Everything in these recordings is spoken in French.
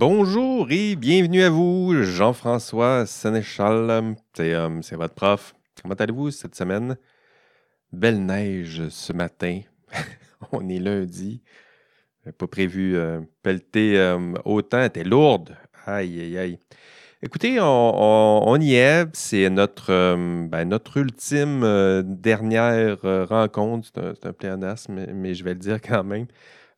Bonjour et bienvenue à vous, Jean-François Sénéchal. C'est euh, c'est votre prof. Comment allez-vous cette semaine? Belle neige ce matin. On est lundi. Pas prévu euh, pelleter euh, autant. Était lourde. Aïe, aïe, aïe. Écoutez, on, y est. C'est notre, euh, ben, ultime dernière rencontre. C'est un, un pléonasme, mais, je vais le dire quand même.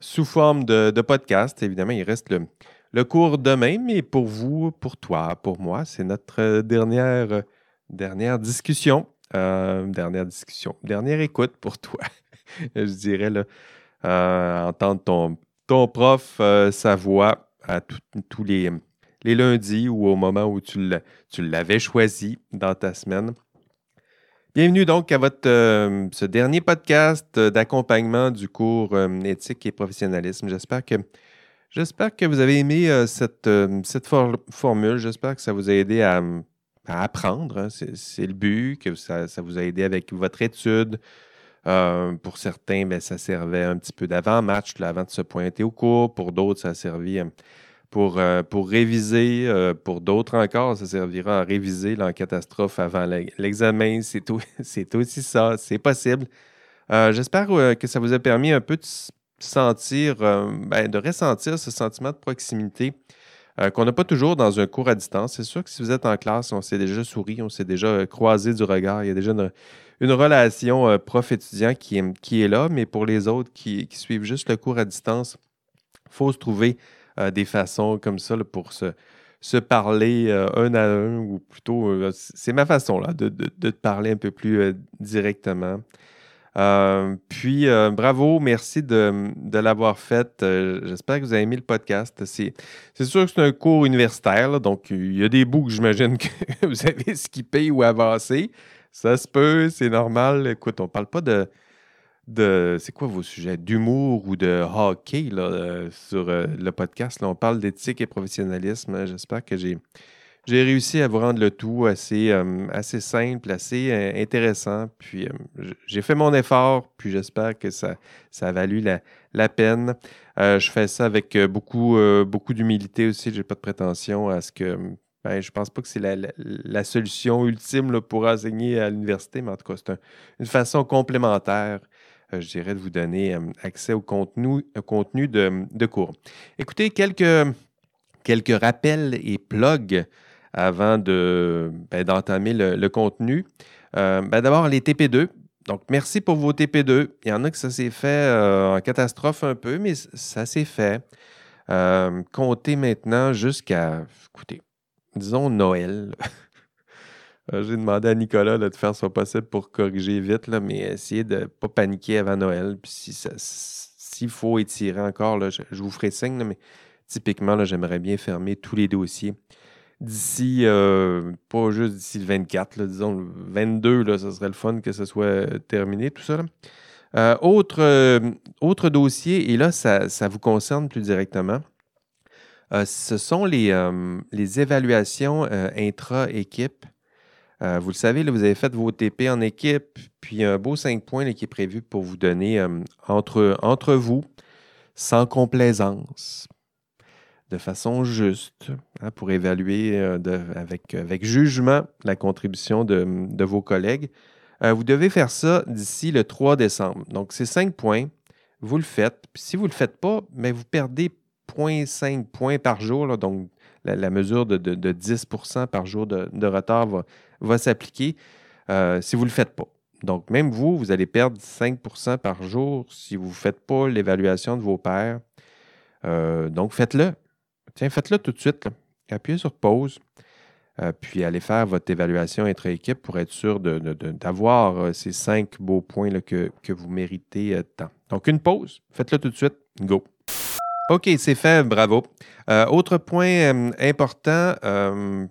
Sous forme de podcast. Évidemment, il reste le, le cours demain, mais pour vous, pour toi, pour moi, c'est notre euh, dernière, euh, dernière discussion. Euh, dernière discussion. Dernière écoute pour toi. je dirais, entendre ton, ton prof, sa voix à tous les, les lundis ou au moment où tu l'a- tu l'avais choisi dans ta semaine. Bienvenue donc à votre, ce dernier podcast d'accompagnement du cours éthique et professionnalisme. J'espère que, j'espère que vous avez aimé euh, cette, euh, cette for- formule. J'espère que ça vous a aidé à, apprendre. hein. C'est, le but, que ça, vous a aidé avec votre étude. Euh, pour certains, ben, ça servait un petit peu d'avant-match, avant de se pointer au cours. Pour d'autres, ça a servi pour, pour réviser. Pour d'autres encore, ça servira à réviser en catastrophe avant l'e- l'examen. C'est, aussi ça, c'est possible. J'espère que ça vous a permis un peu de sentir, euh, ben, de ressentir ce sentiment de proximité euh, qu'on n'a pas toujours dans un cours à distance. C'est sûr que si vous êtes en classe, on s'est déjà souri, on s'est déjà euh, croisé du regard. Il y a déjà une, relation prof-étudiant qui qui est là, mais pour les autres qui, suivent juste le cours à distance, il faut se trouver des façons comme ça pour se, se parler un à un, ou plutôt, c'est ma façon là, de, de- de te parler un peu plus directement. Euh, puis, euh, bravo, merci de, de l'avoir fait. Euh, J'espère que vous avez aimé le podcast. C'est sûr que c'est un cours universitaire, donc il y a des bouts que j'imagine que vous avez skippé ou avancé. Ça se peut, c'est normal. Écoute, on parle pas de. de c'est quoi vos sujets? D'humour ou de hockey là, sur le podcast. Là, on parle d'éthique et professionnalisme. J'espère que j'ai. J'ai réussi à vous rendre le tout assez, euh, assez simple, assez euh, intéressant. Puis euh, j'ai fait mon effort, puis j'espère que ça, ça a valu la, la peine. Je fais ça avec beaucoup, beaucoup d'humilité aussi. Je n'ai pas de prétention à ce que. Ben, je pense pas que c'est la, la- solution ultime pour enseigner à l'université, mais en tout cas, c'est un- une façon complémentaire, je dirais, de vous donner accès au contenu, contenu de, de cours. Écoutez, quelques, quelques rappels et plugs avant de, ben, d'entamer le, contenu. Euh, ben, d'abord, les TP2. Donc, merci pour vos TP2. Il y en a que ça s'est fait euh, en catastrophe un peu, mais ça s'est fait. Euh, comptez maintenant jusqu'à, écoutez, disons Noël. J'ai demandé à Nicolas de faire son possible pour corriger vite, là, mais essayer de ne pas paniquer avant Noël. Puis si s'il faut étirer encore, je, vous ferai signe, mais typiquement, j'aimerais bien fermer tous les dossiers d'ici, euh, pas juste d'ici le 24, là, disons le 22, là, ça serait le fun que ce soit terminé, tout ça. Euh, autre, euh, autre dossier, et là, ça, ça vous concerne plus directement, ce sont les, les évaluations intra-équipe. Vous le savez, là, vous avez fait vos TP en équipe, puis un beau 5 points qui est prévu pour vous donner entre, entre vous, sans complaisance, de façon juste, hein, pour évaluer euh, avec, jugement la contribution de, vos collègues. Euh, vous devez faire ça d'ici le 3 décembre. Donc, c'est 5 points. Vous le faites. Puis si vous ne le faites pas, mais vous perdez 0.5 points par jour. donc, la, mesure de, de- de 10% par jour de, retard va, va s'appliquer euh, si vous ne le faites pas. Donc, même vous, vous allez perdre 5% par jour si vous ne faites pas l'évaluation de vos pairs. Donc, faites-le. Tiens, faites-le tout de suite. Appuyez sur pause. euh, puis allez faire votre évaluation intra-équipe pour être sûr d'avoir euh, ces cinq beaux points que, vous méritez euh, tant. Donc, une pause. Faites-le tout de suite. Go. OK, c'est fait. Bravo. Autre point important, ben,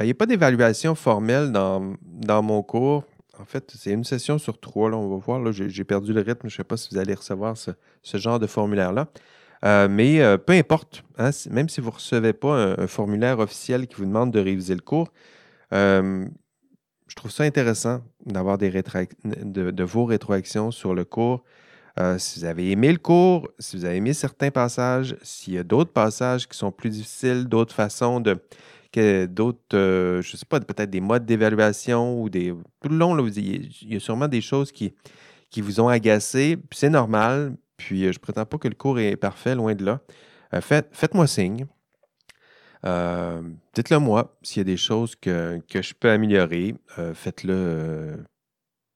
il n'y a pas d'évaluation formelle dans, mon cours. En fait, c'est une session sur trois. Là, on va voir. J'ai perdu le rythme. Je ne sais pas si vous allez recevoir ce, ce genre de formulaire-là. Euh, mais euh, peu importe, hein, même si vous ne recevez pas un, formulaire officiel qui vous demande de réviser le cours, euh, je trouve ça intéressant d'avoir de, vos rétroactions sur le cours. si vous avez aimé le cours, si vous avez aimé certains passages, s'il y a d'autres passages qui sont plus difficiles, d'autres façons de, d'autres, je ne sais pas, peut-être des modes d'évaluation ou des. Tout le long, il y a sûrement des choses qui, qui vous ont agacé, c'est normal. Puis je ne prétends pas que le cours est parfait, loin de là. faites, faites-moi signe. Euh, dites-le moi s'il y a des choses que, je peux améliorer. Euh, faites-le euh,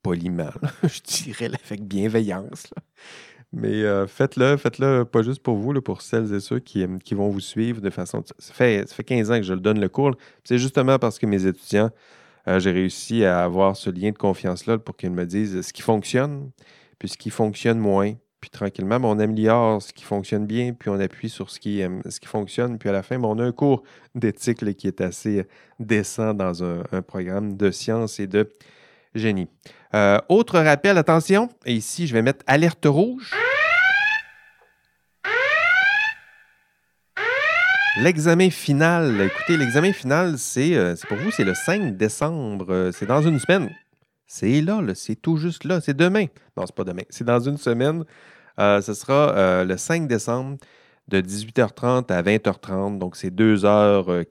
poliment, je dirais, avec bienveillance. Mais faites-le, faites-le pas juste pour vous, pour celles et ceux qui, qui vont vous suivre de façon. Ça fait, ça fait 15 ans que je le donne le cours. C'est justement parce que mes étudiants, j'ai réussi à avoir ce lien de confiance-là pour qu'ils me disent ce qui fonctionne, puis ce qui fonctionne moins. Puis tranquillement, on améliore ce qui fonctionne bien, puis on appuie sur ce qui, euh, ce qui fonctionne. Puis à la fin, on a un cours d'éthique qui est assez euh, décent dans un, programme de sciences et de génie. Euh, autre rappel, attention, et ici, je vais mettre alerte rouge. L'examen final, écoutez, l'examen final, c'est pour vous, c'est le 5 décembre, c'est dans une semaine. C'est là, c'est tout juste là, c'est demain. Non, c'est pas demain, c'est dans une semaine. Euh, ce sera euh, le 5 décembre de 18h30 à 20h30. Donc, c'est deux heures, euh,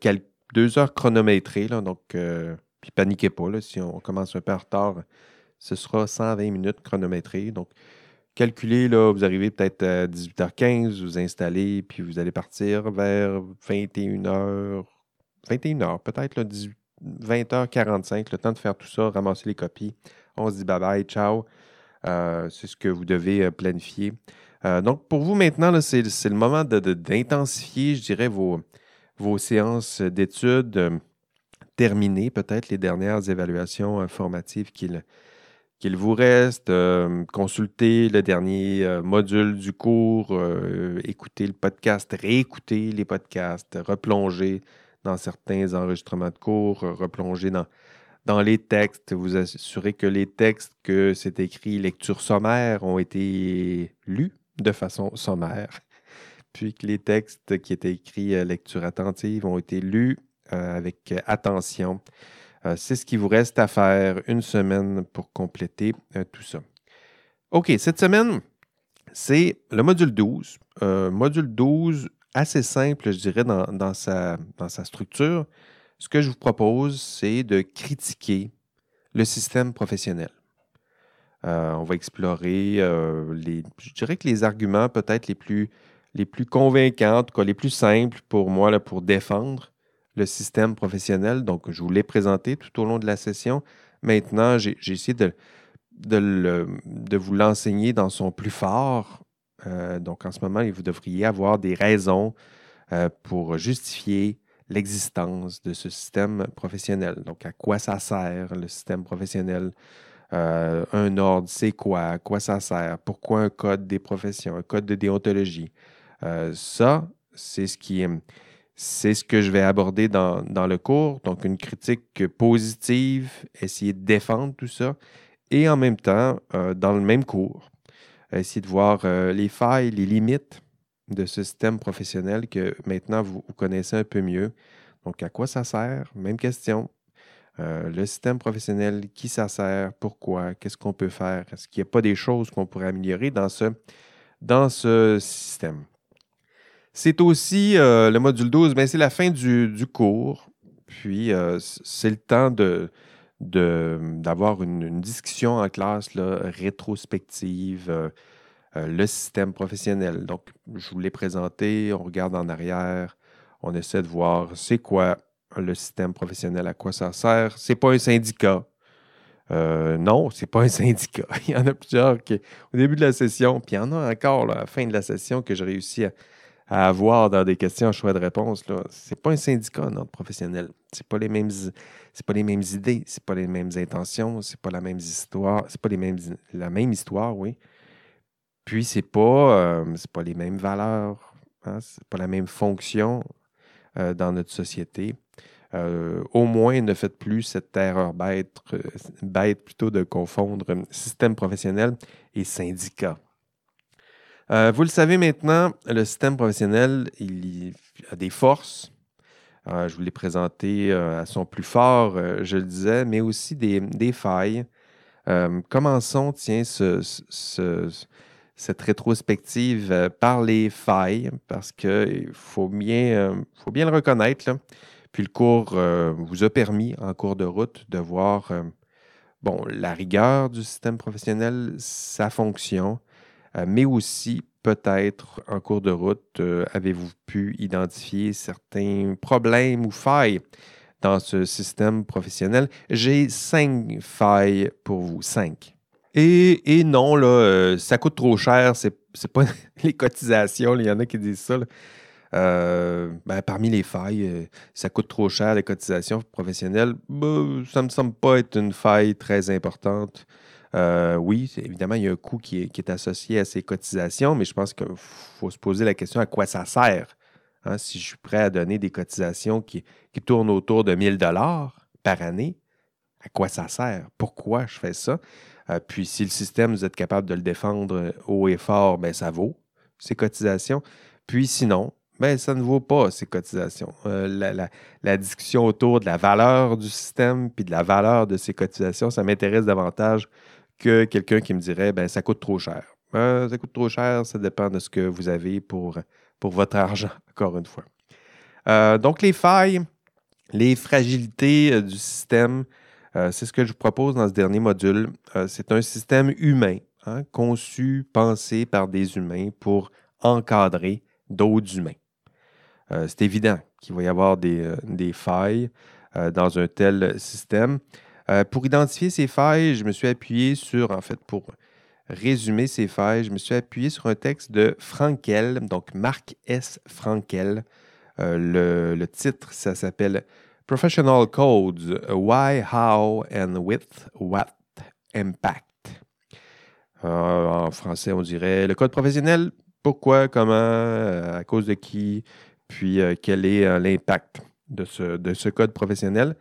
chronométrées. Donc, puis paniquez pas, si on commence un peu en retard, ce sera 120 minutes chronométrées. Donc, calculez, vous arrivez peut-être à 18h15, vous installez, puis vous allez partir vers 21h, 21h, peut-être 18 20h45, le temps de faire tout ça, ramasser les copies. On se dit bye bye, ciao. Euh, c'est ce que vous devez euh, planifier. Euh, donc, pour vous maintenant, c'est le moment d'intensifier, je dirais, vos, vos séances d'études, terminer peut-être les dernières évaluations formatives qu'il qu'il vous reste, consulter le dernier module du cours, écouter le podcast, réécouter les podcasts, replonger dans certains enregistrements de cours, replonger dans, dans les textes, vous assurez que les textes que c'est écrit lecture sommaire ont été lus de façon sommaire, puis que les textes qui étaient écrits euh, lecture attentive ont été lus euh, avec attention. Euh, c'est ce qui vous reste à faire une semaine pour compléter tout ça. OK, cette semaine, c'est le module 12. module 12, assez simple, je dirais, dans, sa, dans sa structure. Ce que je vous propose, c'est de critiquer le système professionnel. Euh, on va explorer euh, les, je dirais que les arguments peut-être les plus, les plus convaincants, les plus simples pour moi là, pour défendre le système professionnel. Donc, je vous l'ai présenté tout au long de la session. Maintenant, j'ai essayé de, de, de vous l'enseigner dans son plus fort euh, donc, en ce moment, vous devriez avoir des raisons euh, pour justifier l'existence de ce système professionnel. Donc, à quoi ça sert le système professionnel? Euh, un ordre, c'est quoi? À quoi ça sert? Pourquoi un code des professions, un code de déontologie? ça, c'est ce qui c'est ce que je vais aborder dans, dans, le cours. Donc, une critique positive, essayer de défendre tout ça. Et en même temps, dans le même cours, essayer de voir euh, les failles, les limites de ce système professionnel que maintenant vous, connaissez un peu mieux. Donc, à quoi ça sert? Même question. Euh, le système professionnel, qui ça sert? Pourquoi? Qu'est-ce qu'on peut faire? Est-ce qu'il n'y a pas des choses qu'on pourrait améliorer dans ce, dans ce système? C'est aussi euh, le module 12, mais c'est la fin du, cours. Puis, c'est le temps de, d'avoir une, discussion en classe rétrospective, euh, euh, le système professionnel. Donc, je vous l'ai présenté, on regarde en arrière, on essaie de voir c'est quoi le système professionnel, à quoi ça sert. C'est pas un syndicat. Euh, non, c'est pas un syndicat. il y en a plusieurs qui, au début de la session, puis il y en a encore à la fin de la session que j'ai réussi à, à avoir dans des questions choix de réponse. Ce n'est pas un syndicat, notre professionnel. Ce pas les mêmes pas les mêmes idées, c'est pas les mêmes intentions, c'est pas la même histoire, c'est pas les mêmes la même histoire, oui. Puis c'est pas euh, pas les mêmes valeurs, hein, c'est pas la même fonction euh, dans notre société. Euh, au moins, ne faites plus cette erreur bête, bête plutôt de confondre système professionnel et syndicat. Euh, vous le savez maintenant, le système professionnel, il a des forces. Euh, je vous l'ai présenté euh, à son plus fort, je le disais, mais aussi des, failles. commençons, tiens, ce, cette rétrospective par les failles parce qu'il faut bien, faut bien le reconnaître. Puis le cours vous a permis, en cours de route, de voir bon, la rigueur du système professionnel, sa fonction, mais aussi peut-être en cours de route, euh, avez-vous pu identifier certains problèmes ou failles dans ce système professionnel? J'ai cinq failles pour vous, cinq. Et, non, là, euh, ça coûte trop cher, c'est, c'est pas les cotisations, il y en a qui disent ça. Euh, ben, parmi les failles, ça coûte trop cher les cotisations professionnelles. Ben, ça ne me semble pas être une faille très importante. Euh, oui, évidemment, il y a un coût qui est, associé à ces cotisations, mais je pense qu'il faut se poser la question à quoi ça sert. Hein, si je suis prêt à donner des cotisations qui, tournent autour de 1000 dollars par année, à quoi ça sert? Pourquoi je fais ça? Euh, puis si le système, vous êtes capable de le défendre haut et fort, bien, ça vaut ces cotisations. Puis sinon, ben, ça ne vaut pas ces cotisations. Euh, la, discussion autour de la valeur du système puis de la valeur de ces cotisations, ça m'intéresse davantage que quelqu'un qui me dirait ben ça coûte trop cher. Euh, ça coûte trop cher, ça dépend de ce que vous avez pour, pour votre argent, encore une fois. Euh, donc, les failles, les fragilités euh, du système, c'est ce que je vous propose dans ce dernier module. c'est un système humain, hein, conçu, pensé par des humains pour encadrer d'autres humains. c'est évident qu'il va y avoir des, des failles dans un tel système. Euh, pour identifier ces failles, je me suis appuyé sur, en fait, pour résumer ces failles, je me suis appuyé sur un texte de Frankel, donc Marc S. Frankel. Euh, le, titre, ça s'appelle Professional Codes, Why, How and With What Impact. Euh, en français, on dirait le code professionnel, pourquoi, comment, à cause de qui, puis quel est l'impact de ce, de ce code professionnel.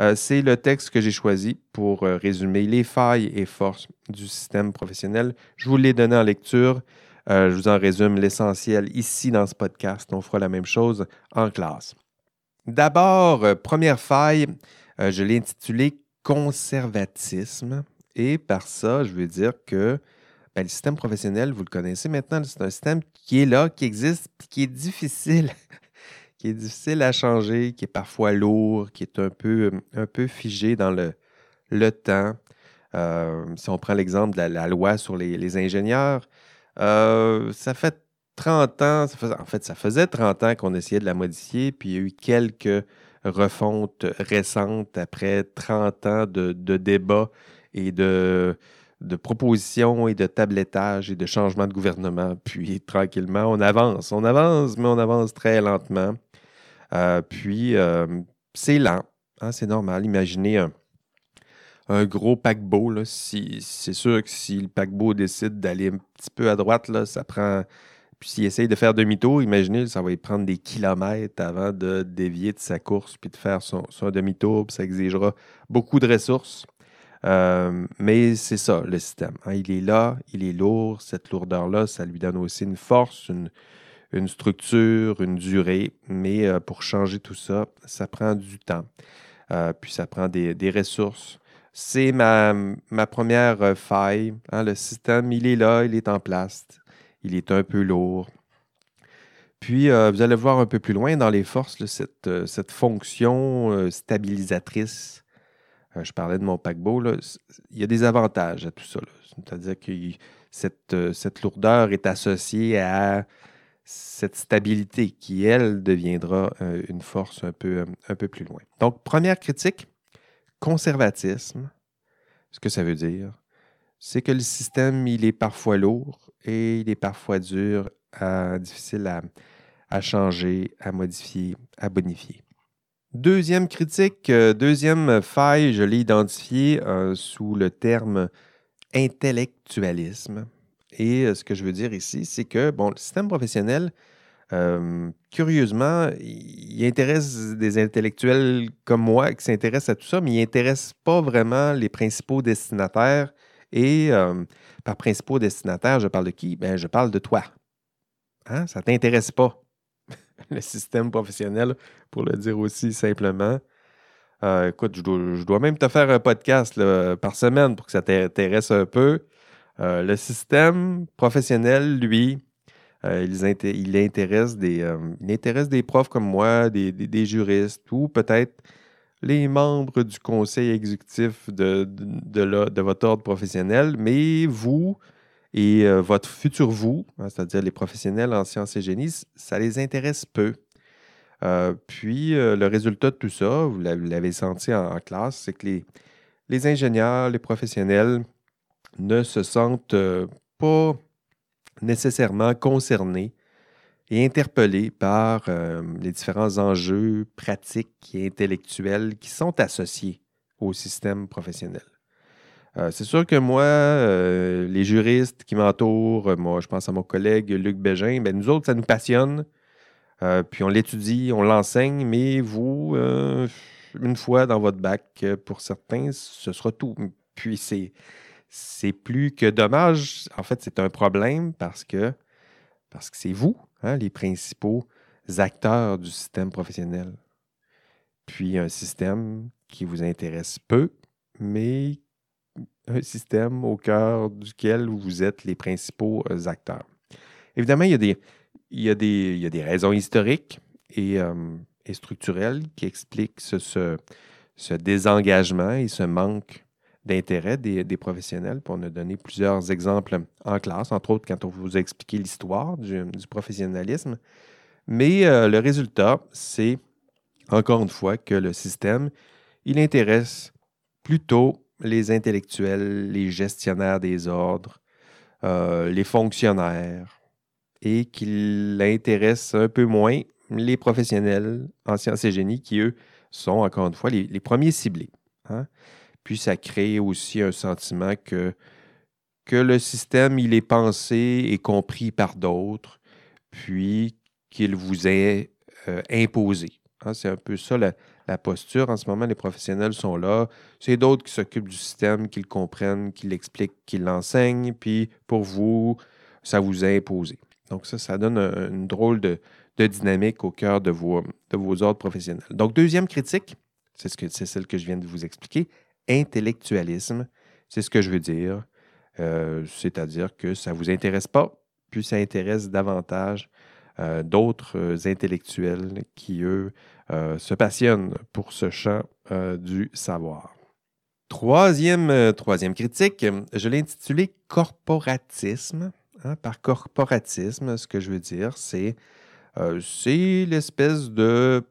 Euh, c'est le texte que j'ai choisi pour euh, résumer les failles et forces du système professionnel. Je vous l'ai donné en lecture. Euh, je vous en résume l'essentiel ici dans ce podcast. On fera la même chose en classe. D'abord, première faille, je l'ai intitulée conservatisme. Et par ça, je veux dire que ben, le système professionnel, vous le connaissez maintenant, c'est un système qui est là, qui existe, qui est difficile est difficile à changer, qui est parfois lourd, qui est un peu, un peu figé dans le, le temps. Euh, si on prend l'exemple de la, loi sur les, ingénieurs, euh, ça fait 30 ans, en fait, ça faisait 30 ans qu'on essayait de la modifier, puis il y a eu quelques refontes récentes après 30 ans de, débats et de, de propositions et de tablettage et de changement de gouvernement. Puis tranquillement, on avance. On avance, mais on avance très lentement. Euh, puis, euh, c'est lent. Hein, c'est normal. Imaginez un, gros paquebot. c'est sûr que si le paquebot décide d'aller un petit peu à droite, ça prend. Puis s'il essaye de faire demi-tour, imaginez, ça va y prendre des kilomètres avant de dévier de sa course puis de faire son, demi-tour. ça exigera beaucoup de ressources. Euh, mais c'est ça, le système. Hein. il est là, il est lourd. Cette lourdeur-là, ça lui donne aussi une force, une, une structure, une durée, mais euh, pour changer tout ça, ça prend du temps. Euh, puis ça prend des, ressources. C'est ma, première euh, faille. Hein, le système, il est là, il est en place. Il est un peu lourd. Puis, vous allez voir un peu plus loin dans les forces, cette, fonction stabilisatrice. je parlais de mon paquebot. il y a des avantages à tout ça. C'est-à-dire que cette lourdeur est associée à cette stabilité qui, elle, deviendra euh, une force un peu, euh, un peu plus loin. Donc, première critique, conservatisme. Ce que ça veut dire, c'est que le système, il est parfois lourd et il est parfois dur, difficile à, changer, à modifier, à bonifier. Deuxième critique, euh, deuxième faille, je l'ai identifiée sous le terme intellectualisme. Et euh, ce que je veux dire ici, c'est que, bon, le système professionnel, euh, curieusement, il intéresse des intellectuels comme moi qui s'intéressent à tout ça, mais il n'intéresse pas vraiment les principaux destinataires. Et euh, par principaux destinataires, je parle de qui? Ben, je parle de toi. Hein? Ça ne t'intéresse pas, le système professionnel, pour le dire aussi simplement. écoute, je dois, même te faire un podcast par semaine pour que ça t'intéresse un peu. Le système professionnel, lui, il, intéresse des, intéresse des profs comme moi, des, des juristes ou peut-être les membres du conseil exécutif de, de, votre ordre professionnel, mais vous et euh, votre futur vous, hein, c'est-à-dire les professionnels en sciences et génie, ça les intéresse peu. Euh, puis euh, le résultat de tout ça, vous l'avez senti en, classe, c'est que les, les, ingénieurs, les professionnels ne se sentent pas nécessairement concernés et interpellé par euh, les différents enjeux pratiques et intellectuels qui sont associés au système professionnel. Euh, c'est sûr que moi, euh, les juristes qui m'entourent, moi, je pense à mon collègue Luc Bégin, ben, nous autres, ça nous passionne. puis on l'étudie, on l'enseigne, mais vous, une fois dans votre bac, pour certains, ce sera tout. Puis c'est, c'est plus que dommage. En fait, c'est un problème parce que, parce que c'est vous Hein, les principaux acteurs du système professionnel. Puis un système qui vous intéresse peu, mais un système au cœur duquel vous êtes les principaux euh, acteurs. Évidemment, il y a des, il y a des, il y a des raisons historiques et, euh, et structurelles qui expliquent ce, ce, ce, désengagement et ce manque d'intérêt des, professionnels. On a donné plusieurs exemples en classe, entre autres quand on vous a expliqué l'histoire du, professionnalisme. Mais euh, le résultat, c'est encore une fois que le système, il intéresse plutôt les intellectuels, les gestionnaires des ordres, euh, les fonctionnaires, et qu'il intéresse un peu moins les professionnels en sciences et génie qui, eux, sont encore une fois les, premiers ciblés. Hein. Puis ça crée aussi un sentiment que, le système, il est pensé et compris par d'autres, puis qu'il vous est euh, imposé. Hein, c'est un peu ça la, posture. En ce moment, les professionnels sont là. C'est d'autres qui s'occupent du système, qui le comprennent, qui l'expliquent, qui l'enseignent, puis pour vous, ça vous est imposé. Donc ça, ça donne une drôle de, dynamique au cœur de vos, de ordres professionnels. Donc, deuxième critique, c'est ce c'est celle que je viens de vous expliquer, intellectualisme. C'est ce que je veux dire. Euh, c'est-à-dire que ça ne vous intéresse pas, puis ça intéresse davantage euh, d'autres intellectuels qui, eux, euh, se passionnent pour ce champ du savoir. Troisième, troisième critique, je l'ai intitulé Corporatisme. Hein, par corporatisme, ce que je veux dire, c'est c'est l'espèce de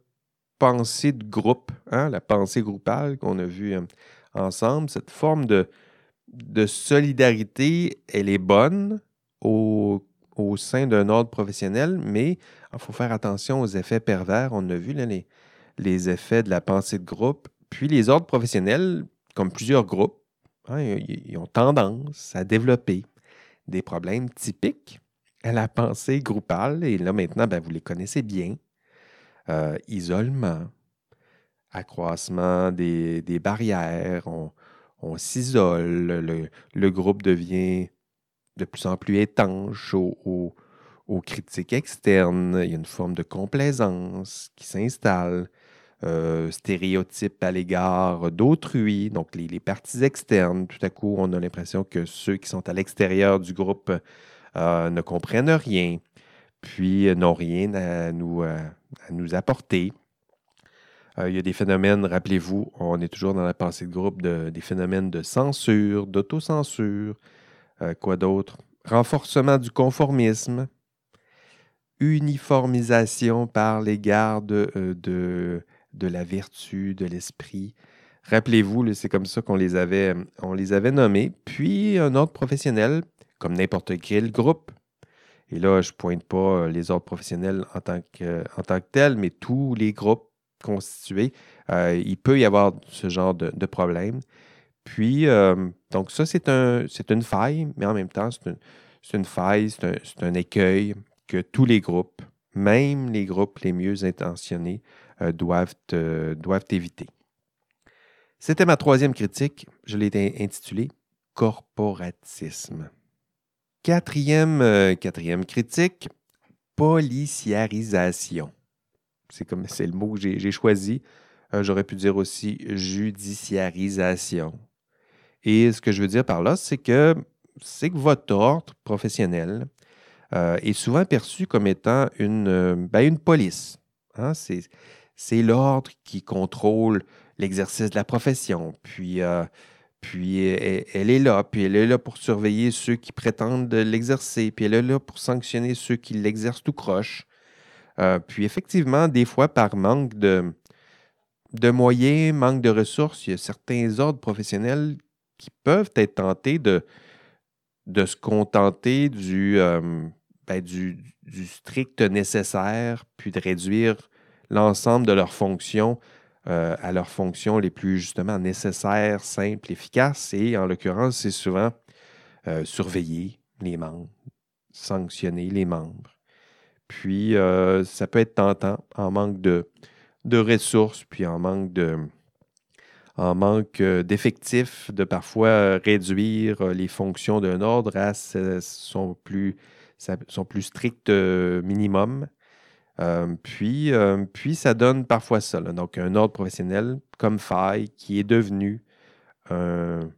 pensée de groupe, hein, la pensée groupale qu'on a vue ensemble, cette forme de, solidarité, elle est bonne au, sein d'un ordre professionnel, mais il faut faire attention aux effets pervers. On a vu les, les effets de la pensée de groupe. Puis les ordres professionnels, comme plusieurs groupes, hein, ils ont tendance à développer des problèmes typiques à la pensée groupale. Et là, maintenant, ben, vous les connaissez bien. Euh, isolement, accroissement des, barrières, on, s'isole, le, groupe devient de plus en plus étanche aux, critiques externes, il y a une forme de complaisance qui s'installe, euh, stéréotype à l'égard d'autrui, donc les, parties externes, tout à coup on a l'impression que ceux qui sont à l'extérieur du groupe euh, ne comprennent rien, puis n'ont rien à nous, à nous apporter. Euh, il y a des phénomènes, rappelez-vous, on est toujours dans la pensée de groupe, des phénomènes de censure, d'autocensure. Euh, quoi d'autre? Renforcement du conformisme, uniformisation par l'égard de, euh, de, de, la vertu, de l'esprit. Rappelez-vous, c'est comme ça qu'on les, avait, les avait nommés. Puis un ordre professionnel, comme n'importe quel groupe. Et là, je ne pointe pas les ordres professionnels en tant que, en tant que tels, mais tous les groupes constitué, euh, il peut y avoir ce genre de, problème. Puis, euh, donc ça, c'est un, une faille, mais en même temps, c'est une, faille, c'est un, écueil que tous les groupes, même les groupes les mieux intentionnés, euh, doivent, éviter. C'était ma troisième critique. Je l'ai intitulée Corporatisme. Quatrième critique, policiarisation. C'est comme c'est le mot que j'ai choisi. Euh, j'aurais pu dire aussi judiciarisation. Et ce que je veux dire par là, c'est que c'est que votre ordre professionnel euh, est souvent perçu comme étant une, euh, ben, une police. Hein. C'est l'ordre qui contrôle l'exercice de la profession. Puis, puis elle, est là, puis elle est là pour surveiller ceux qui prétendent l'exercer, puis elle est là pour sanctionner ceux qui l'exercent tout croche. Puis effectivement, des fois, par manque de, moyens, manque de ressources, il y a certains ordres professionnels qui peuvent être tentés de, se contenter du, ben, du, strict nécessaire, puis de réduire l'ensemble de leurs fonctions euh, à leurs fonctions les plus justement nécessaires, simples, efficaces. Et en l'occurrence, c'est souvent euh, surveiller les membres, sanctionner les membres. Puis, euh, ça peut être tentant en manque de, de ressources, puis en manque de, en manque d'effectifs, de parfois réduire les fonctions d'un ordre à son plus son plus strict euh, minimum. Euh, puis, euh, puis, ça donne parfois ça. Donc, un ordre professionnel comme faille qui est devenu un,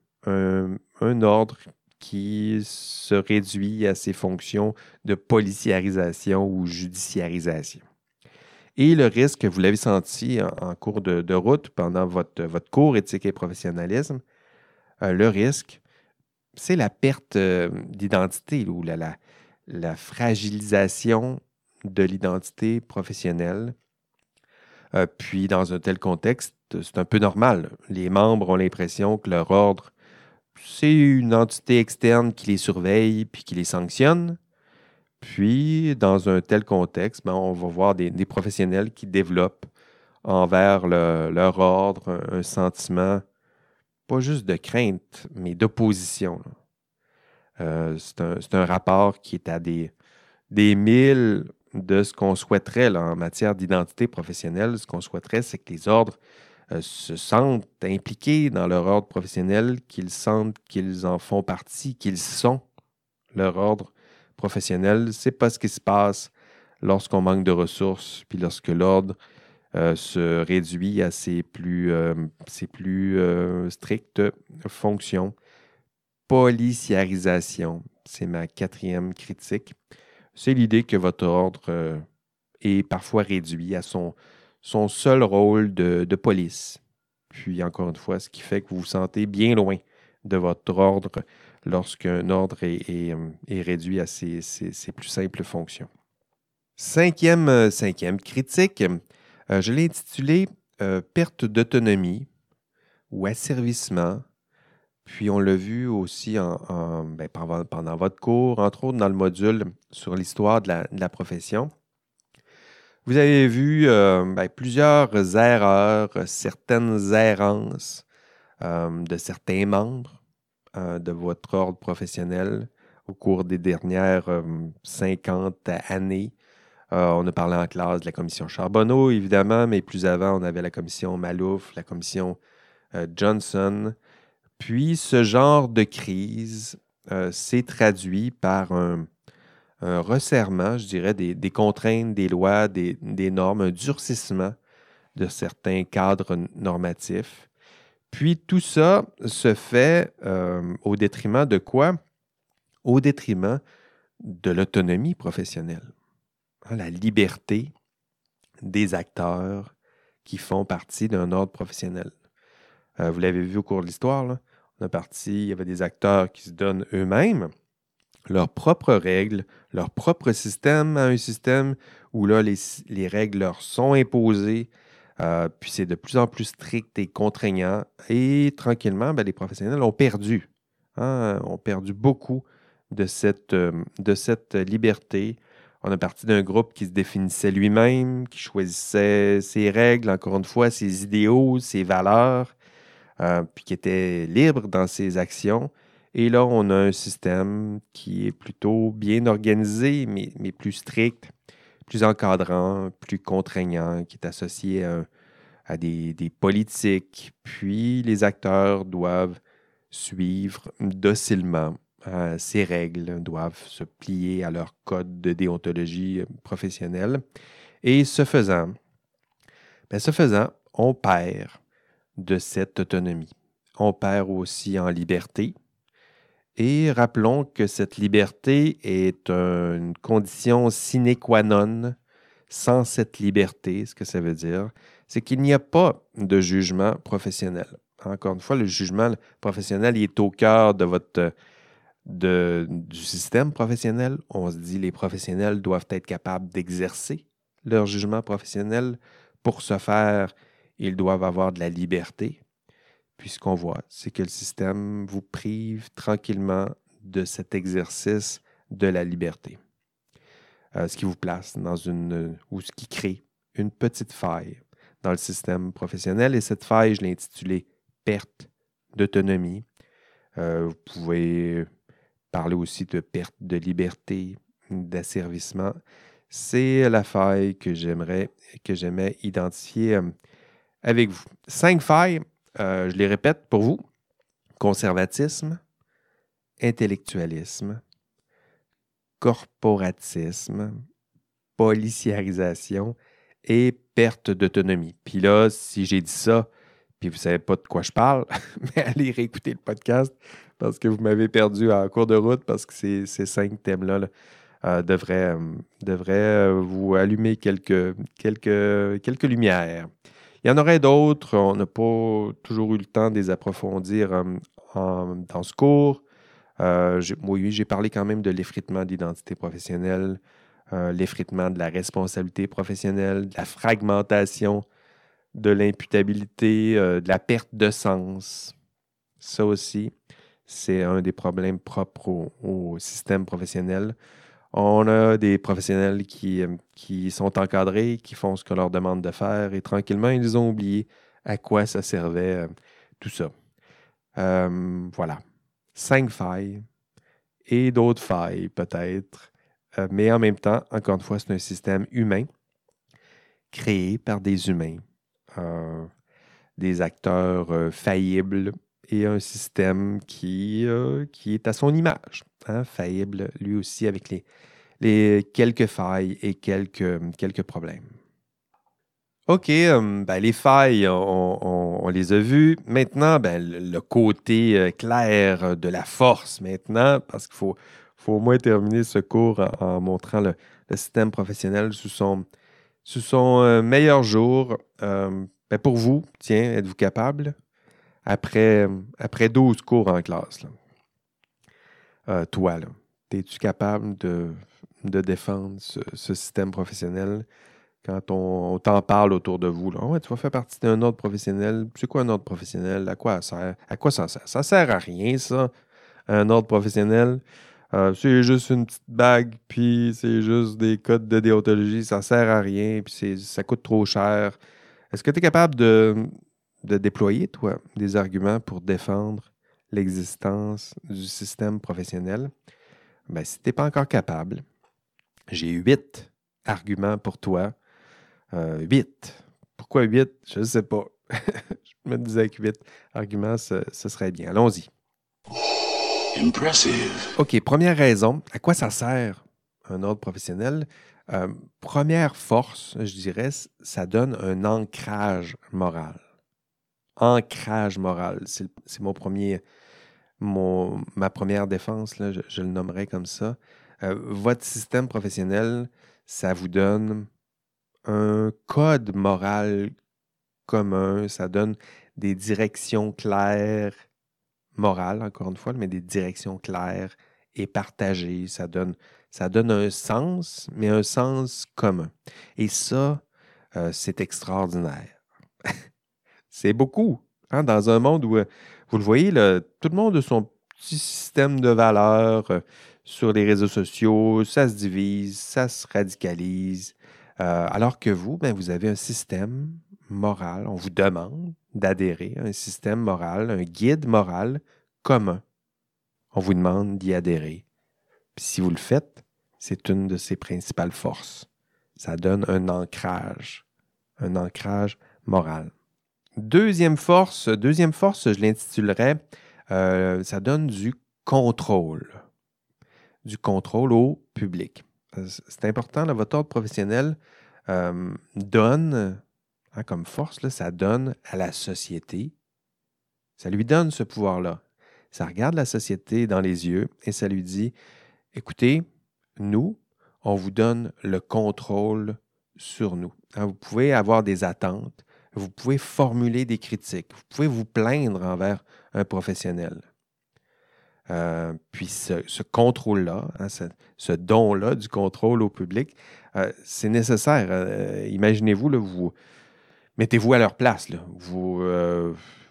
ordre qui se réduit à ses fonctions de policiarisation ou judiciarisation. Et le risque, vous l'avez senti en, cours de, route pendant votre, votre cours éthique et professionnalisme, le risque, c'est la perte d'identité ou la, la, la fragilisation de l'identité professionnelle. Euh, puis, dans un tel contexte, c'est un peu normal. Les membres ont l'impression que leur ordre, c'est une entité externe qui les surveille puis qui les sanctionne. Puis, dans un tel contexte, ben, on va voir des, professionnels qui développent envers leur ordre un, sentiment, pas juste de crainte, mais d'opposition. Euh, c'est un, rapport qui est à des, des milles de ce qu'on souhaiterait en matière d'identité professionnelle. Ce qu'on souhaiterait, c'est que les ordres euh, se sentent impliqués dans leur ordre professionnel, qu'ils sentent qu'ils en font partie, qu'ils sont leur ordre professionnel. C'est pas ce qui se passe lorsqu'on manque de ressources, puis lorsque l'ordre euh, se réduit à ses plus, plus strictes fonctions policiarisation. C'est ma quatrième critique. C'est l'idée que votre ordre euh, est parfois réduit à son, son seul rôle de, police. Puis encore une fois, ce qui fait que vous vous sentez bien loin de votre ordre lorsqu'un ordre est, euh, réduit à ses, plus simples fonctions. Cinquième, euh, critique, je l'ai intitulé Perte d'autonomie ou asservissement puis on l'a vu aussi ben, pendant, votre cours, entre autres dans le module sur l'histoire de, la, profession. Vous avez vu euh, ben, plusieurs erreurs, certaines errances euh, de certains membres euh, de votre ordre professionnel au cours des dernières 50 années. on a parlé en classe de la commission Charbonneau, évidemment, mais plus avant, on avait la commission Malouf, la commission Johnson. Puis ce genre de crise s'est traduit par un, resserrement, je dirais, des, contraintes, des lois, des, normes, un durcissement de certains cadres normatifs. Puis tout ça se fait euh, au détriment de quoi? Au détriment de l'autonomie professionnelle, hein, la liberté des acteurs qui font partie d'un ordre professionnel. Euh, vous l'avez vu au cours de l'histoire, on a parti, il y avait des acteurs qui se donnent eux-mêmes leurs propres règles, leur propre système à un système où là, les, règles leur sont imposées, euh, puis c'est de plus en plus strict et contraignant. Et tranquillement, ben, les professionnels ont perdu, hein, ont perdu beaucoup de cette, euh, de cette liberté. On a parti d'un groupe qui se définissait lui-même, qui choisissait ses règles, encore une fois, ses idéaux, ses valeurs, euh, puis qui était libre dans ses actions. Et là, on a un système qui est plutôt bien organisé, mais, mais plus strict, plus encadrant, plus contraignant, qui est associé à, des, politiques. Puis les acteurs doivent suivre docilement euh, ces règles, doivent se plier à leur code de déontologie professionnelle. Et ce faisant, ben, ce faisant, on perd de cette autonomie. On perd aussi en liberté Et rappelons que cette liberté est une condition sine qua non. Sans cette liberté, ce que ça veut dire, c'est qu'il n'y a pas de jugement professionnel. Encore une fois, le jugement professionnel est au cœur de votre, du système professionnel. On se dit les professionnels doivent être capables d'exercer leur jugement professionnel. Pour ce faire, ils doivent avoir de la liberté. Puis ce qu'on voit, c'est que le système vous prive tranquillement de cet exercice de la liberté. Euh, ce qui vous place dans une, ou ce qui crée une petite faille dans le système professionnel. Et cette faille, je l'ai intitulée perte d'autonomie. Euh, vous pouvez parler aussi de perte de liberté, d'asservissement. C'est la faille que j'aimerais, que j'aimais identifier euh, avec vous. Cinq failles, euh, je les répète pour vous. Conservatisme, intellectualisme, corporatisme, policiarisation et perte d'autonomie. Puis là, si j'ai dit ça, puis vous ne savez pas de quoi je parle, mais allez réécouter le podcast parce que vous m'avez perdu en cours de route parce que ces, cinq thèmes-là euh, devraient, euh, vous allumer quelques, quelques, quelques lumières. Il y en aurait d'autres, on n'a pas toujours eu le temps de les approfondir euh, dans ce cours. oui, j'ai parlé quand même de l'effritement d'identité professionnelle, l'effritement de la responsabilité professionnelle, de la fragmentation de l'imputabilité, euh, de la perte de sens. Ça aussi, c'est un des problèmes propres au, système professionnel. On a des professionnels qui, euh, qui sont encadrés, qui font ce qu'on leur demande de faire et tranquillement, ils ont oublié à quoi ça servait euh, tout ça. voilà. Cinq failles et d'autres failles peut-être. mais en même temps, encore une fois, c'est un système humain créé par des humains des acteurs euh, faillibles et un système qui, euh, qui est à son image, hein, faillible lui aussi avec les, les quelques failles et quelques, quelques problèmes. OK, euh, ben, les failles, on, les a vues. Maintenant, ben, le, côté clair de la force maintenant, parce qu'il faut, faut au moins terminer ce cours en, montrant le, le, système professionnel sous son, sous son meilleur jour. Ben, pour vous, tiens, êtes-vous capable, après, après 12 cours en classe, euh, toi, es-tu capable de, défendre ce, système professionnel quand on, t'en parle autour de vous? Là? Ouais, tu vas faire partie d'un ordre professionnel. C'est quoi un ordre professionnel? À quoi ça sert? À quoi ça sert? Ça sert à rien, ça, un ordre professionnel. Euh, c'est juste une petite bague, puis c'est juste des codes de déontologie. Ça sert à rien, puis ça coûte trop cher. Est-ce que tu es capable de, déployer, toi, des arguments pour défendre l'existence du système professionnel? Ben, si tu n'es pas encore capable, j'ai huit arguments pour toi. Euh, huit. Pourquoi huit? Je ne sais pas. je me disais que huit arguments, ce, ce serait bien. Allons-y. Impressive. OK, première raison. À quoi ça sert un ordre professionnel? Euh, première force, je dirais, ça donne un ancrage moral. Ancrage moral, c'est mon premier, mon, ma première défense, là, je, le nommerai comme ça. Euh, votre système professionnel, ça vous donne un code moral commun, ça donne des directions claires, morales, encore une fois, mais des directions claires et partagées. Ça donne ça donne un sens, mais un sens commun. Et ça, euh, c'est extraordinaire. c'est beaucoup. Hein, dans un monde où, euh, vous le voyez, tout le monde a son petit système de valeurs euh, sur les réseaux sociaux, ça se divise, ça se radicalise. alors que vous, ben, vous avez un système moral, on vous demande d'adhérer à un système moral, un guide moral commun. On vous demande d'y adhérer si vous le faites, c'est une de ses principales forces. Ça donne un ancrage, un ancrage moral. Deuxième force, deuxième force, je l'intitulerais, euh, ça donne du contrôle. Du contrôle au public. C'est important, votre ordre professionnel euh, donne, hein, comme force, ça donne à la société, ça lui donne ce pouvoir-là. ça regarde la société dans les yeux et ça lui dit, écoutez, nous, on vous donne le contrôle sur nous. Hein, vous pouvez avoir des attentes, vous pouvez formuler des critiques, vous pouvez vous plaindre envers un professionnel. Euh, puis ce, contrôle-là, hein, ce, don-là du contrôle au public, euh, c'est nécessaire. Euh, imaginez-vous, vous mettez-vous à leur place. Vous,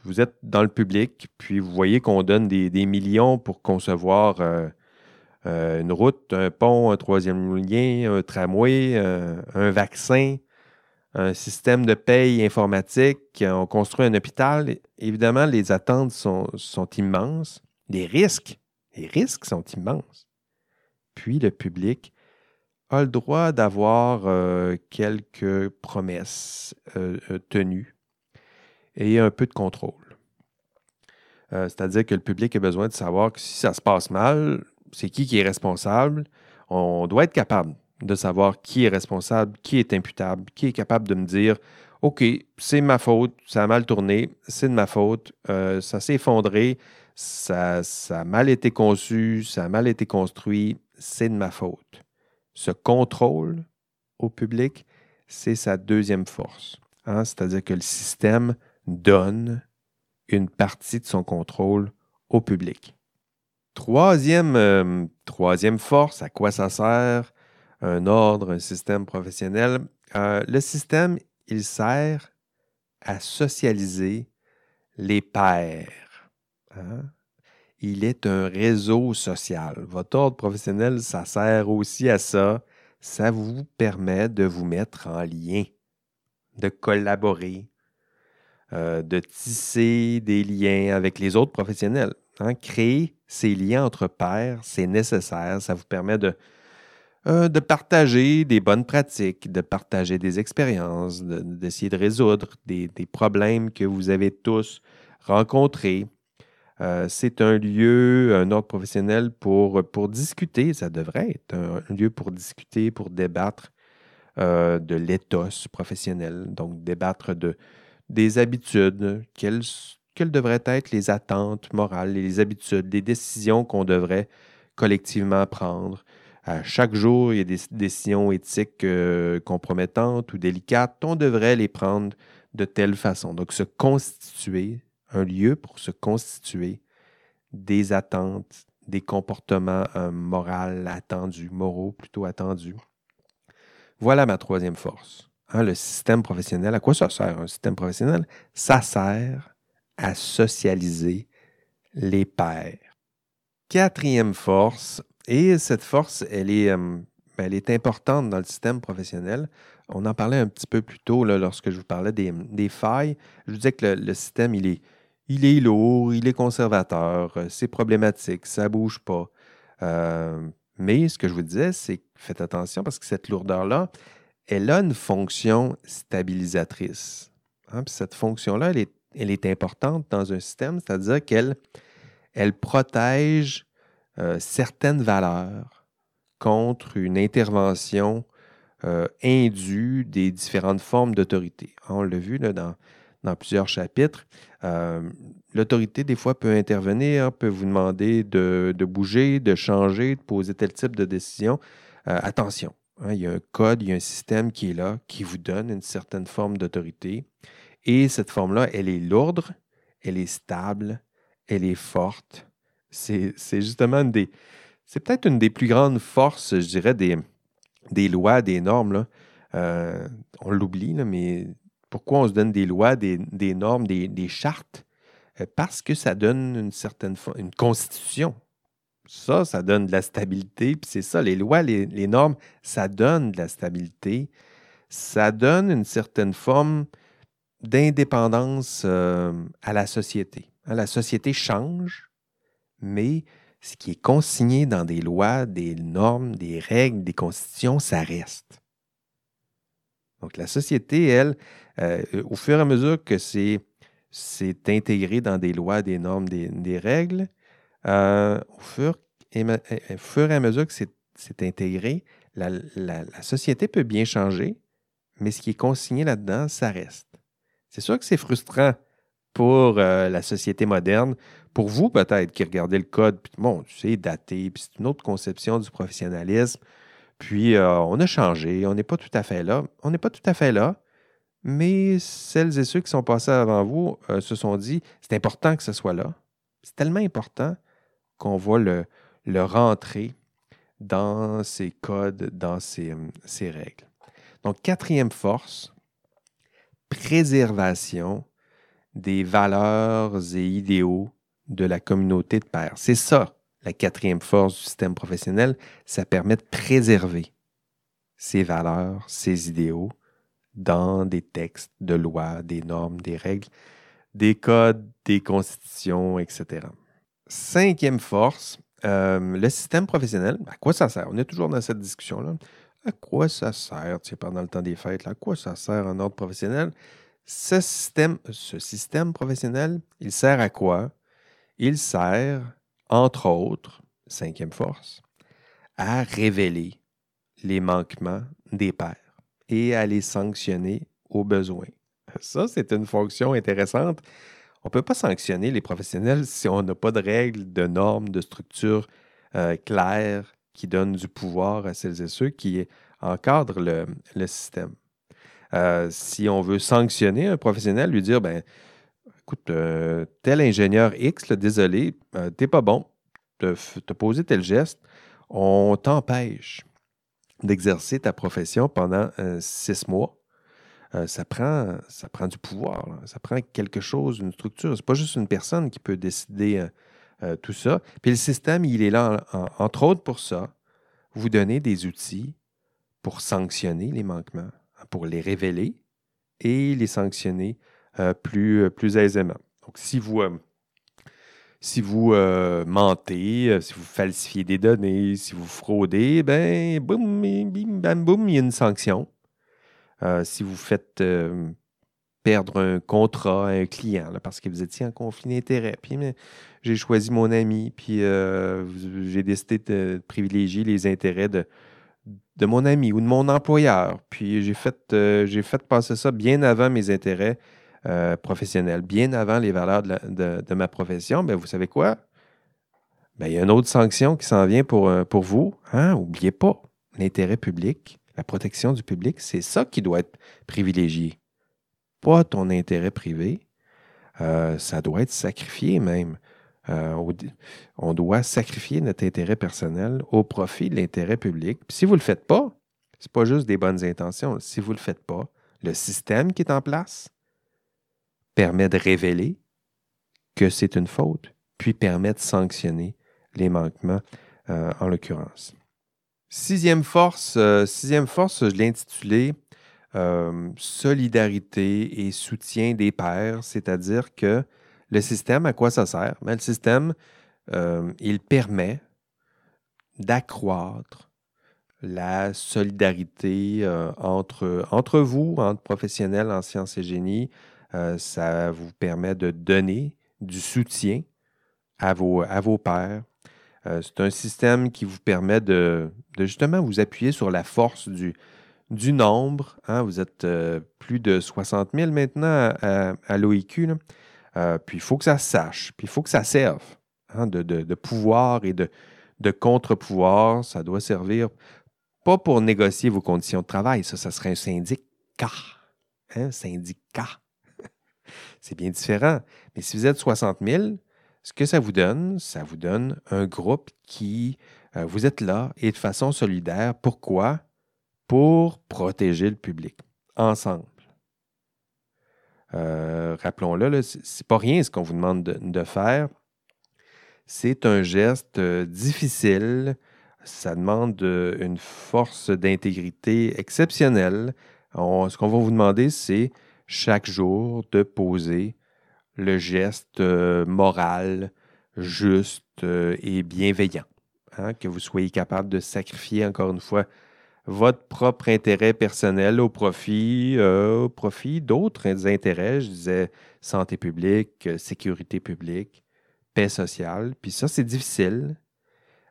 vous êtes dans le public, puis vous voyez qu'on donne des, millions pour concevoir une route, un pont, un troisième lien, un tramway, un vaccin, un système de paye informatique, on construit un hôpital. Évidemment, les attentes sont, immenses. Les risques, les risques sont immenses. Puis le public a le droit d'avoir euh, quelques promesses euh, euh, tenues et un peu de contrôle. C'est-à-dire que le public a besoin de savoir que si ça se passe mal, c'est qui qui est responsable? On doit être capable de savoir qui est responsable, qui est imputable, qui est capable de me dire OK, c'est ma faute, ça a mal tourné, c'est de ma faute, ça s'est effondré, ça, a mal été conçu, ça a mal été construit, c'est de ma faute. Ce contrôle au public, c'est sa deuxième force. Hein? C'est-à-dire que le système donne une partie de son contrôle au public. Troisième, euh, troisième force, à quoi ça sert? Un ordre, un système professionnel. Euh, le système, il sert à socialiser les pairs. Hein? Il est un réseau social. Votre ordre professionnel, ça sert aussi à ça. Ça vous permet de vous mettre en lien, de collaborer, euh, de tisser des liens avec les autres professionnels. Hein? Créer ces liens entre pairs, c'est nécessaire. Ça vous permet de, euh, de partager des bonnes pratiques, de partager des expériences, d'essayer de, résoudre des, problèmes que vous avez tous rencontrés. Euh, c'est un lieu, un ordre professionnel pour, discuter, ça devrait être un, lieu pour discuter, pour débattre euh, de l'éthos professionnel, donc débattre de, des habitudes, quelles, quelles devraient être les attentes morales, les habitudes, les décisions qu'on devrait collectivement prendre. À chaque jour, il y a des décisions éthiques euh, compromettantes ou délicates. On devrait les prendre de telle façon. Donc, se constituer, un lieu pour se constituer des attentes, des comportements euh, moraux attendus, moraux plutôt attendus. Voilà ma troisième force. Hein, le système professionnel, à quoi ça sert un système professionnel? Ça sert à socialiser les pairs. Quatrième force, et cette force, elle est, euh, ben, elle est importante dans le système professionnel. On en parlait un petit peu plus tôt lorsque je vous parlais des, failles. Je vous disais que le système, il est, il est lourd, il est conservateur, euh, c'est problématique, ça ne bouge pas. Euh, mais ce que je vous disais, c'est faites attention parce que cette lourdeur-là, elle a une fonction stabilisatrice. Hein, cette fonction-là, elle est, importante dans un système, c'est-à-dire qu'elle elle protège euh, certaines valeurs contre une intervention indue des différentes formes d'autorité. On l'a vu dans, plusieurs chapitres. Euh, l'autorité, des fois, peut intervenir, peut vous demander de, bouger, de changer, de poser tel type de décision. Euh, attention, hein, il y a un code, il y a un système qui est là, qui vous donne une certaine forme d'autorité. Et cette forme-là, elle est lourde, elle est stable, elle est forte. C'est justement une des. C'est peut-être une des plus grandes forces, je dirais, des, des lois, des normes. Euh, on l'oublie, mais pourquoi on se donne des lois, des, normes, des, chartes? Euh, parce que ça donne une certaine une constitution. Ça, ça donne de la stabilité. Puis c'est ça, les lois, les, normes, ça donne de la stabilité. Ça donne une certaine forme d'indépendance euh, à la société. Hein, la société change, mais ce qui est consigné dans des lois, des normes, des règles, des constitutions, ça reste. Donc la société, elle, euh, au fur et à mesure que c'est, intégré dans des lois, des normes, des, règles, euh, au, fur et, à mesure que c'est, intégré, la, société peut bien changer, mais ce qui est consigné là-dedans, ça reste. C'est sûr que c'est frustrant pour euh, la société moderne. Pour vous, peut-être, qui regardez le code, puis bon, c'est daté, puis c'est une autre conception du professionnalisme. Puis euh, on a changé, on n'est pas tout à fait là. On n'est pas tout à fait là, mais celles et ceux qui sont passés avant vous euh, se sont dit, c'est important que ce soit là. C'est tellement important qu'on va le, le rentrer dans ces codes, dans ces, ces règles. Donc, quatrième force, préservation des valeurs et idéaux de la communauté de pairs. C'est ça, la quatrième force du système professionnel, ça permet de préserver ces valeurs, ces idéaux dans des textes de loi, des normes, des règles, des codes, des constitutions, etc. Cinquième force, euh, le système professionnel, à quoi ça sert? On est toujours dans cette discussion-là. À quoi ça sert, tu sais, pendant le temps des fêtes, à quoi ça sert un ordre professionnel? Ce système, professionnel, il sert à quoi? Il sert, entre autres, cinquième force, à révéler les manquements des pairs et à les sanctionner au besoin. Ça, c'est une fonction intéressante. On ne peut pas sanctionner les professionnels si on n'a pas de règles, de normes, de structures euh, claires qui donnent du pouvoir à celles et ceux qui encadrent le système. Euh, si on veut sanctionner un professionnel, lui dire, ben, écoute, euh, tel ingénieur X, désolé, euh, t'es pas bon, tu as posé tel geste, on t'empêche d'exercer ta profession pendant six mois. ça, prend, ça prend du pouvoir, ça prend quelque chose, une structure. C'est pas juste une personne qui peut décider tout ça. Puis le système, il est là, entre autres, pour ça, vous donner des outils pour sanctionner les manquements pour les révéler et les sanctionner euh, plus, euh, plus aisément. Donc, si vous, euh, si vous mentez, si vous falsifiez des données, si vous fraudez, ben, boum, bim, bam, boum, il y a une sanction. si vous faites perdre un contrat à un client parce que vous étiez en conflit d'intérêts, puis j'ai choisi mon ami, puis j'ai décidé de privilégier les intérêts de, de mon ami ou de mon employeur. Puis j'ai fait, euh, j'ai fait passer ça bien avant mes intérêts euh, professionnels, bien avant les valeurs de, ma profession. Bien, vous savez quoi? Bien, il y a une autre sanction qui s'en vient pour, euh, vous. Hein? Pas, l'intérêt public, la protection du public, c'est ça qui doit être privilégié. Pas ton intérêt privé. ça doit être sacrifié même. Euh, on doit sacrifier notre intérêt personnel au profit de l'intérêt public. si vous ne le faites pas, ce n'est pas juste des bonnes intentions. Si vous ne le faites pas, le système qui est en place permet de révéler que c'est une faute, puis permet de sanctionner les manquements euh, en l'occurrence. Sixième force, euh, sixième force, je l'ai intitulé Solidarité et soutien des pairs, c'est-à-dire que le système, à quoi ça sert? Ben, le système, euh, il permet d'accroître la solidarité euh, entre, entre vous, entre professionnels en sciences et génie. Euh, ça vous permet de donner du soutien à vos, à vos pairs. c'est un système qui vous permet de, justement vous appuyer sur la force du, du nombre. Hein. Vous êtes plus de 60 000 maintenant à, à l'OIQ. Euh, puis il faut que ça sache, puis il faut que ça serve hein, de, pouvoir et de, contre-pouvoir. Ça doit servir pas pour négocier vos conditions de travail, ça, ça serait un syndicat. Hein, syndicat. C'est bien différent. Mais si vous êtes 60 000, ce que ça vous donne, ça vous donne un groupe qui, euh, vous êtes là et de façon solidaire. Pourquoi? Pour protéger le public, ensemble. Euh, rappelons-le, c'est pas rien ce qu'on vous demande de, faire. C'est un geste euh, difficile. Ça demande euh, une force d'intégrité exceptionnelle. ce qu'on va vous demander, c'est chaque jour de poser le geste moral, juste et bienveillant. Hein, que vous soyez capable de sacrifier, encore une fois, votre propre intérêt personnel au profit, euh, au profit d'autres intérêts, je disais santé publique, euh, sécurité publique, paix sociale. Puis ça, c'est difficile.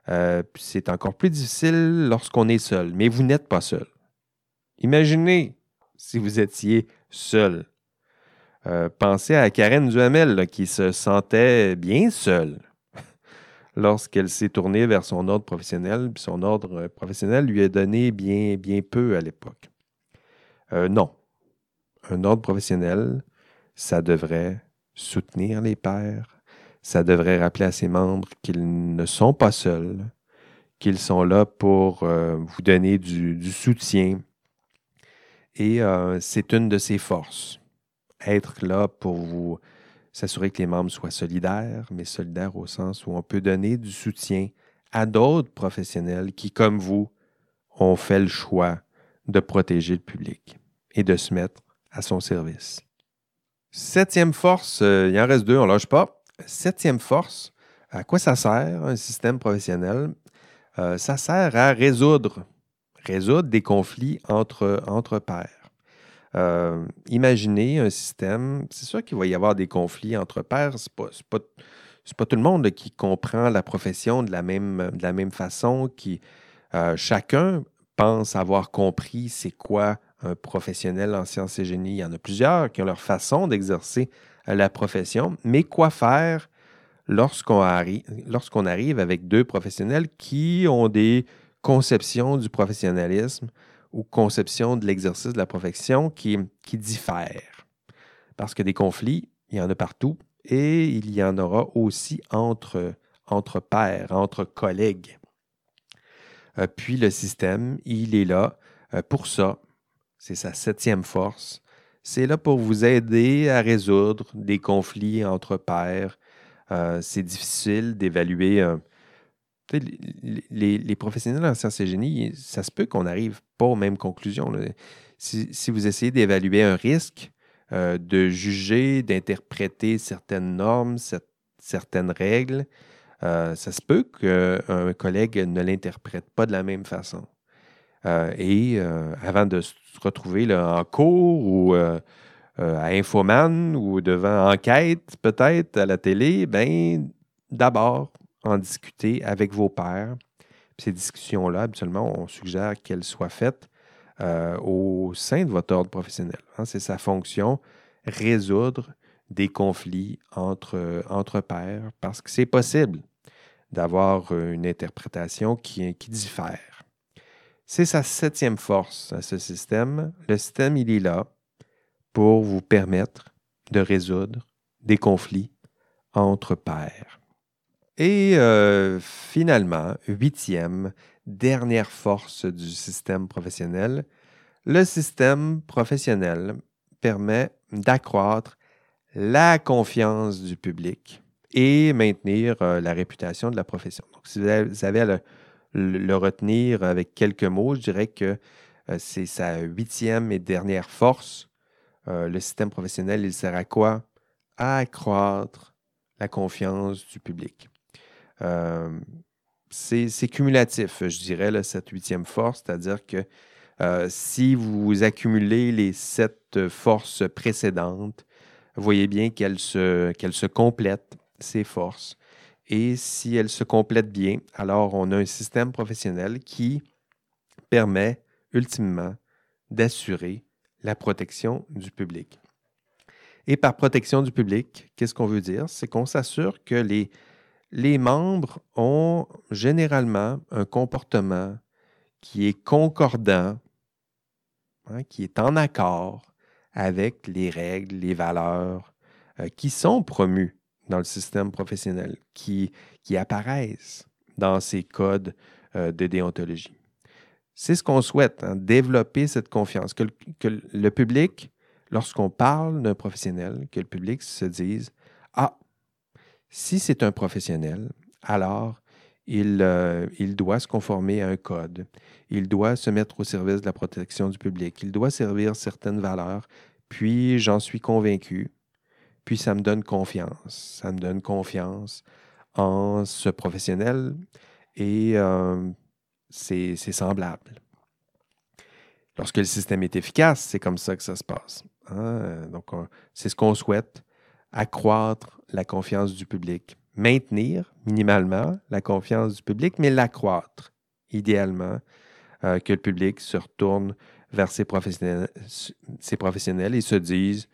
Euh, c'est encore plus difficile lorsqu'on est seul. Mais vous n'êtes pas seul. Imaginez si vous étiez seul. Pensez à Karen Duhamel, qui se sentait bien seule lorsqu'elle s'est tournée vers son ordre professionnel. Son ordre professionnel lui a donné bien, peu à l'époque. Euh, non. Un ordre professionnel, ça devrait soutenir les pères, ça devrait rappeler à ses membres qu'ils ne sont pas seuls, qu'ils sont là pour euh, vous donner du, soutien. Et euh, c'est une de ses forces, être là pour vous s'assurer que les membres soient solidaires, mais solidaires au sens où on peut donner du soutien à d'autres professionnels qui, comme vous, ont fait le choix de protéger le public et de se mettre à son service. Septième force, euh, il en reste deux, on ne lâche pas. Septième force, à quoi ça sert un système professionnel? Euh, ça sert à résoudre, des conflits entre, entre pairs. Euh, imaginez un système, c'est sûr qu'il va y avoir des conflits entre pairs, ce n'est pas, pas, tout le monde qui comprend la profession de la même, façon, qui chacun pense avoir compris c'est quoi un professionnel en sciences et génie. Il y en a plusieurs qui ont leur façon d'exercer euh, la profession, mais quoi faire lorsqu'on arrive avec deux professionnels qui ont des conceptions du professionnalisme ou conceptions de l'exercice de la profession qui, qui diffèrent. Parce que des conflits, il y en a partout et il y en aura aussi entre, entre pairs, entre collègues. Euh, puis le système, il est là euh, pour ça, c'est sa septième force. C'est là pour vous aider à résoudre des conflits entre pairs. Euh, c'est difficile d'évaluer. Euh, les, professionnels en sciences et génie, ça se peut qu'on n'arrive pas aux mêmes conclusions. Si, vous essayez d'évaluer un risque, euh, de juger, d'interpréter certaines normes, certaines règles, ça se peut qu'un collègue ne l'interprète pas de la même façon. Euh, et euh, avant de se retrouver en cours ou euh, à Infoman ou devant enquête, peut-être à la télé, ben d'abord en discuter avec vos pairs. ces discussions-là, habituellement, on suggère qu'elles soient faites au sein de votre ordre professionnel. Hein. C'est sa fonction, résoudre des conflits entre, entre pairs, parce que c'est possible d'avoir une interprétation qui, qui diffère. C'est sa septième force à ce système. Le système, il est là pour vous permettre de résoudre des conflits entre pairs. Et euh, finalement, huitième, dernière force du système professionnel, le système professionnel permet d'accroître la confiance du public et maintenir euh, la réputation de la profession. Donc, si vous avez, le, le retenir avec quelques mots, je dirais que euh, c'est sa huitième et dernière force. Le système professionnel, il sert à quoi? À accroître la confiance du public. Euh, c'est cumulatif, je dirais, cette huitième force, c'est-à-dire que si vous accumulez les sept forces précédentes, voyez bien qu'elles se, complètent, ces forces. Et si elle se complète bien, alors on a un système professionnel qui permet ultimement d'assurer la protection du public. Et par protection du public, qu'est-ce qu'on veut dire? C'est qu'on s'assure que les, les membres ont généralement un comportement qui est concordant, hein, qui est en accord avec les règles, les valeurs euh, qui sont promues dans le système professionnel, qui, qui apparaissent dans ces codes euh, de déontologie. C'est ce qu'on souhaite, hein, développer cette confiance, que, le public, lorsqu'on parle d'un professionnel, que le public se dise, si c'est un professionnel, alors il, euh, il, doit se conformer à un code, il doit se mettre au service de la protection du public, il doit servir certaines valeurs, puis j'en suis convaincu, puis ça me donne confiance. Ça me donne confiance en ce professionnel et euh, c'est semblable. Lorsque le système est efficace, c'est comme ça que ça se passe. Hein. Donc, c'est ce qu'on souhaite, accroître la confiance du public, maintenir minimalement la confiance du public, mais l'accroître idéalement, euh, que le public se retourne vers ses professionnels, ses et se dise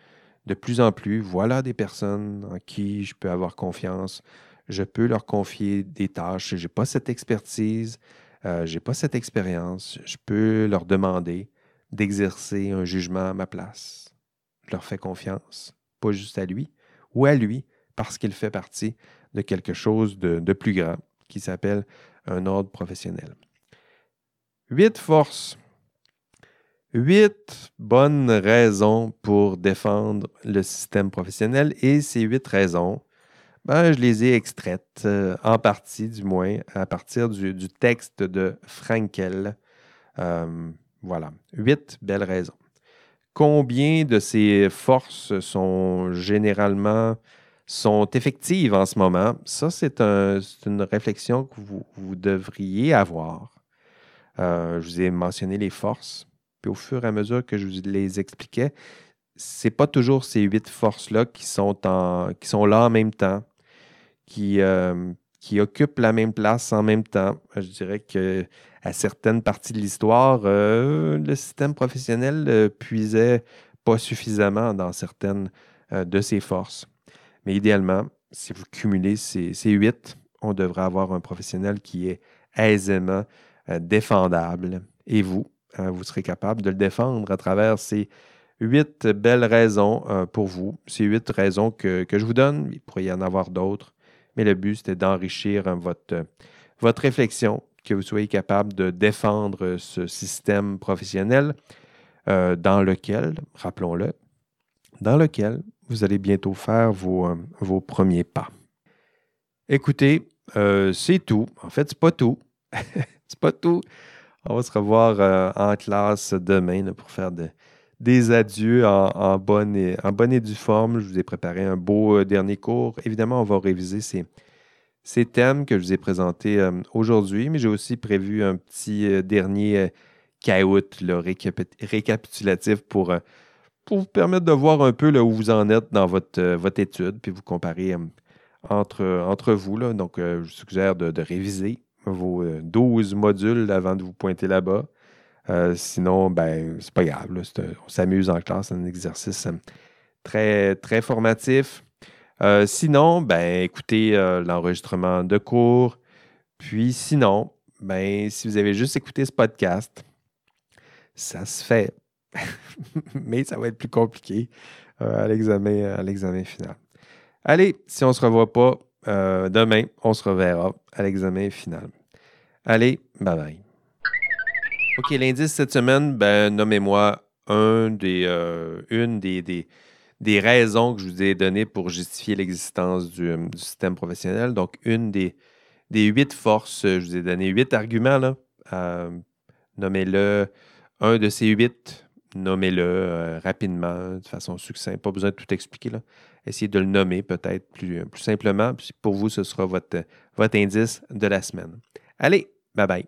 de plus en plus, voilà des personnes en qui je peux avoir confiance. Je peux leur confier des tâches. Je n'ai pas cette expertise, euh, je n'ai pas cette expérience. Je peux leur demander d'exercer un jugement à ma place. Je leur fais confiance, pas juste à lui ou à lui, parce qu'il fait partie de quelque chose de, plus grand qui s'appelle un ordre professionnel. Huit forces. Huit bonnes raisons pour défendre le système professionnel et ces huit raisons, ben, je les ai extraites, euh, en partie du moins, à partir du, texte de Frankel. Euh, voilà, huit belles raisons. Combien de ces forces sont généralement sont effectives en ce moment? Ça, c'est une réflexion que vous, devriez avoir. Euh, je vous ai mentionné les forces. Puis au fur et à mesure que je vous les expliquais, c'est pas toujours ces huit forces-là qui sont qui sont là en même temps, qui, euh, qui occupent la même place en même temps. Je dirais que à certaines parties de l'histoire, euh, le système professionnel ne puisait pas suffisamment dans certaines de ses forces. Mais idéalement, si vous cumulez ces, huit, on devrait avoir un professionnel qui est aisément défendable. Et vous, Hein, vous serez capable de le défendre à travers ces huit belles raisons euh, pour vous. Ces huit raisons que, je vous donne, il pourrait y en avoir d'autres, mais le but, c'était d'enrichir hein, votre, votre réflexion, que vous soyez capable de défendre ce système professionnel euh, dans lequel, rappelons-le, dans lequel vous allez bientôt faire vos, euh, premiers pas. Écoutez, c'est tout. En fait, c'est pas tout. c'est pas tout. On va se revoir euh, en classe demain pour faire des adieux en, bonne et, en bonne et due forme. Je vous ai préparé un beau euh, dernier cours. Évidemment, on va réviser ces, thèmes que je vous ai présentés euh, aujourd'hui, mais j'ai aussi prévu un petit dernier caout récapitulatif pour, pour vous permettre de voir un peu là, où vous en êtes dans votre, votre étude, puis vous comparer entre, entre vous. Là. Donc, je vous suggère de réviser vos 12 euh, modules avant de vous pointer là-bas. Euh, sinon, ben, c'est pas grave. on s'amuse en classe, c'est un exercice euh, très, très formatif. sinon, ben, écoutez l'enregistrement de cours. Puis sinon, ben, si vous avez juste écouté ce podcast, ça se fait. Mais ça va être plus compliqué à l'examen final. Allez, si on ne se revoit pas, euh, demain, on se reverra à l'examen final. Allez, bye bye. OK, l'indice cette semaine, ben, nommez-moi un des, euh, une des, raisons que je vous ai données pour justifier l'existence du, euh, système professionnel. Donc, une des, huit forces, je vous ai donné huit arguments. Nommez-le un de ces huit. Nommez-le rapidement, de façon succincte. Pas besoin de tout expliquer. Là essayez de le nommer peut-être plus, plus simplement. Pour vous, ce sera votre, votre indice de la semaine. Allez, bye bye.